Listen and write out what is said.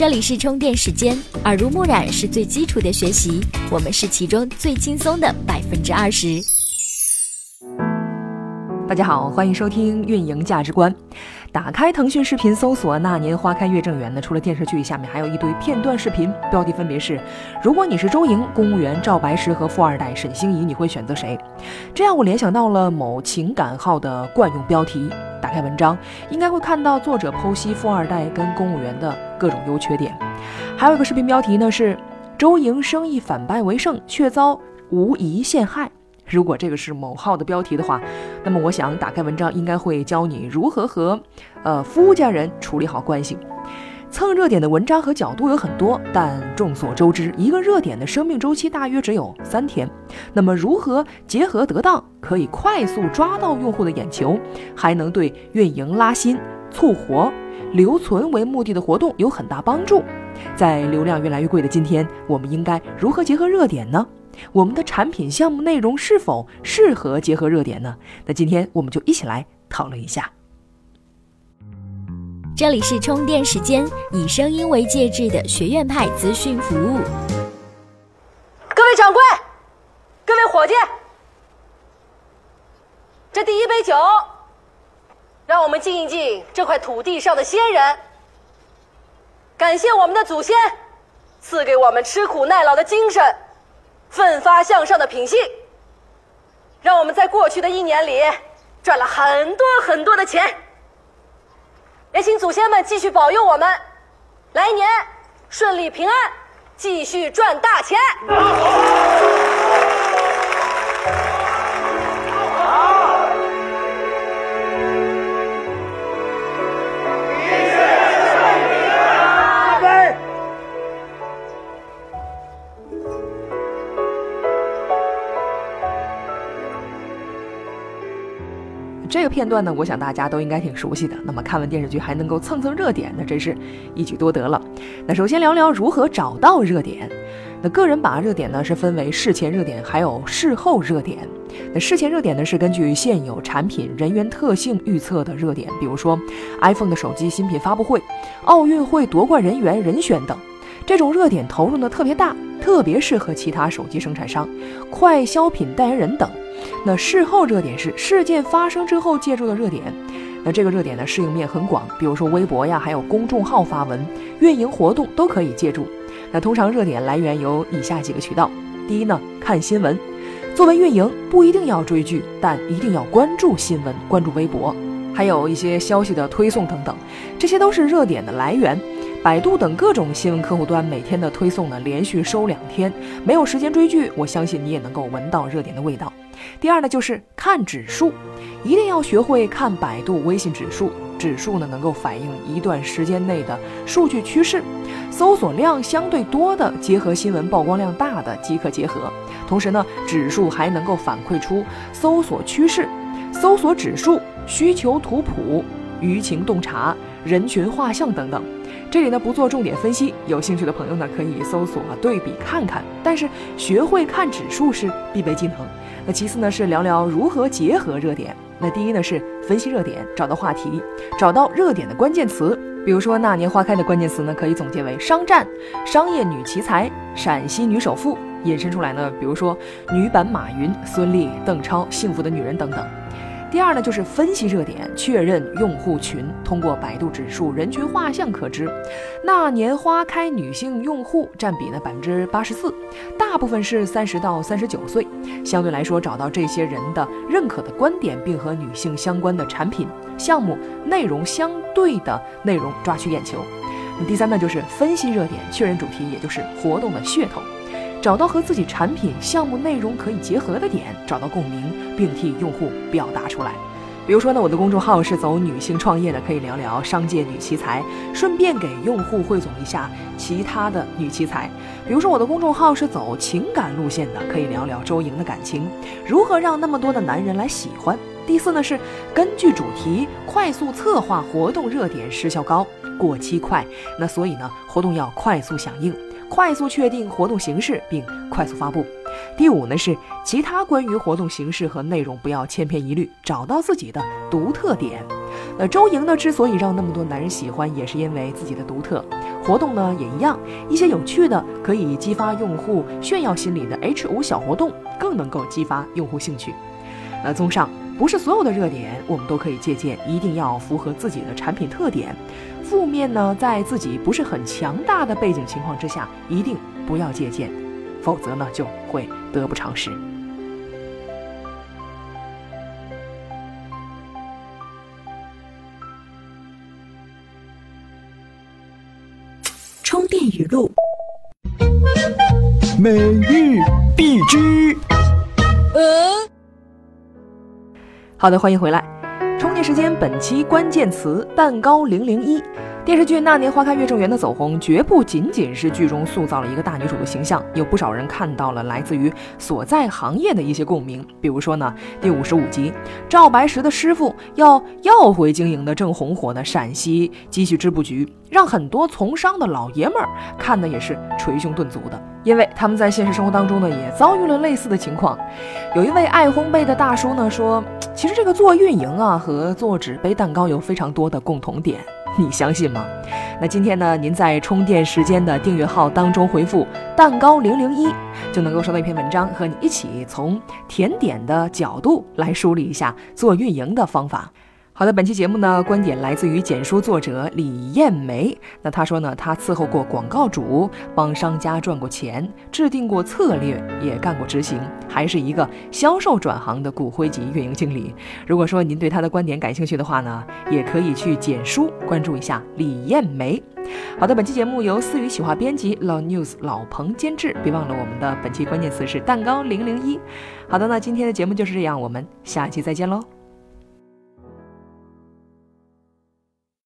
这里是充电时间，耳濡目染是最基础的学习，我们是其中最轻松的百分之二十。大家好，欢迎收听运营价值观。打开腾讯视频，搜索“那年花开月正圆”呢，除了电视剧，下面还有一堆片段视频，标题分别是：如果你是周莹、公务员赵白石和富二代沈星移，你会选择谁？这让我联想到了某情感号的惯用标题。打开文章，应该会看到作者剖析富二代跟公务员的各种优缺点。还有一个视频标题呢是：周莹生意反败为胜，却遭无疑陷害。如果这个是某号的标题的话，那么我想打开文章应该会教你如何和呃夫家人处理好关系。蹭热点的文章和角度有很多，但众所周知，一个热点的生命周期大约只有三天。那么如何结合得当，可以快速抓到用户的眼球，还能对运营拉新、促活、留存为目的的活动有很大帮助。在流量越来越贵的今天，我们应该如何结合热点呢？我们的产品项目内容是否适合结合热点呢？那今天我们就一起来讨论一下。这里是充电时间，以声音为介质的学院派资讯服务。各位掌柜，各位伙计，这第一杯酒，让我们敬一敬这块土地上的先人，感谢我们的祖先赐给我们吃苦耐劳的精神。奋发向上的品性，让我们在过去的一年里赚了很多很多的钱。也请祖先们继续保佑我们，来年顺利平安，继续赚大钱。这个片段呢，我想大家都应该挺熟悉的。那么看完电视剧还能够蹭蹭热点，那真是一举多得了。那首先聊聊如何找到热点。那个人把热点呢是分为事前热点，还有事后热点。那事前热点呢是根据现有产品、人员特性预测的热点，比如说 iPhone 的手机新品发布会、奥运会夺冠人员人选等。这种热点投入呢特别大，特别适合其他手机生产商、快消品代言人等。那事后热点是事件发生之后借助的热点，那这个热点呢适应面很广，比如说微博呀，还有公众号发文、运营活动都可以借助。那通常热点来源有以下几个渠道：第一呢，看新闻。作为运营，不一定要追剧，但一定要关注新闻，关注微博，还有一些消息的推送等等，这些都是热点的来源。百度等各种新闻客户端每天的推送呢，连续收两天，没有时间追剧，我相信你也能够闻到热点的味道。第二呢，就是看指数，一定要学会看百度、微信指数。指数呢，能够反映一段时间内的数据趋势。搜索量相对多的，结合新闻曝光量大的即可结合。同时呢，指数还能够反馈出搜索趋势、搜索指数、需求图谱、舆情洞察、人群画像等等。这里呢不做重点分析，有兴趣的朋友呢可以搜索对比看看。但是学会看指数是必备技能。那其次呢是聊聊如何结合热点。那第一呢是分析热点，找到话题，找到热点的关键词。比如说那年花开的关键词呢可以总结为商战、商业女奇才、陕西女首富。引申出来呢，比如说女版马云、孙俪、邓超、幸福的女人等等。第二呢，就是分析热点，确认用户群。通过百度指数人群画像可知，那年花开女性用户占比呢百分之八十四，大部分是三十到三十九岁。相对来说，找到这些人的认可的观点，并和女性相关的产品、项目、内容相对的内容抓取眼球。第三呢，就是分析热点，确认主题，也就是活动的噱头。找到和自己产品、项目内容可以结合的点，找到共鸣，并替用户表达出来。比如说呢，我的公众号是走女性创业的，可以聊聊商界女奇才，顺便给用户汇总一下其他的女奇才。比如说我的公众号是走情感路线的，可以聊聊周莹的感情，如何让那么多的男人来喜欢。第四呢是根据主题快速策划活动，热点时效高，过期快，那所以呢活动要快速响应。快速确定活动形式并快速发布。第五呢是其他关于活动形式和内容不要千篇一律，找到自己的独特点。那周莹呢，之所以让那么多男人喜欢，也是因为自己的独特。活动呢也一样，一些有趣的可以激发用户炫耀心理的 H 五小活动，更能够激发用户兴趣。那综上，不是所有的热点我们都可以借鉴，一定要符合自己的产品特点。负面呢，在自己不是很强大的背景情况之下，一定不要借鉴，否则呢就会得不偿失。充电语录，每日必知。好的，欢迎回来。充电时间，本期关键词：蛋糕零零一。电视剧《那年花开月正圆》的走红，绝不仅仅是剧中塑造了一个大女主的形象，有不少人看到了来自于所在行业的一些共鸣。比如说呢，第五十五集，赵白石的师傅要要回经营的正红火的陕西机器织布局，让很多从商的老爷们儿看的也是捶胸顿足的，因为他们在现实生活当中呢，也遭遇了类似的情况。有一位爱烘焙的大叔呢说，其实这个做运营啊和做纸杯蛋糕有非常多的共同点。你相信吗？那今天呢？您在充电时间的订阅号当中回复“蛋糕零零一”，就能够收到一篇文章，和你一起从甜点的角度来梳理一下做运营的方法。好的，本期节目呢，观点来自于简书作者李艳梅。那他说呢，他伺候过广告主，帮商家赚过钱，制定过策略，也干过执行，还是一个销售转行的骨灰级运营经理。如果说您对他的观点感兴趣的话呢，也可以去简书关注一下李艳梅。好的，本期节目由思雨企划编辑，老 news 老彭监制。别忘了我们的本期关键词是蛋糕零零一。好的，那今天的节目就是这样，我们下期再见喽。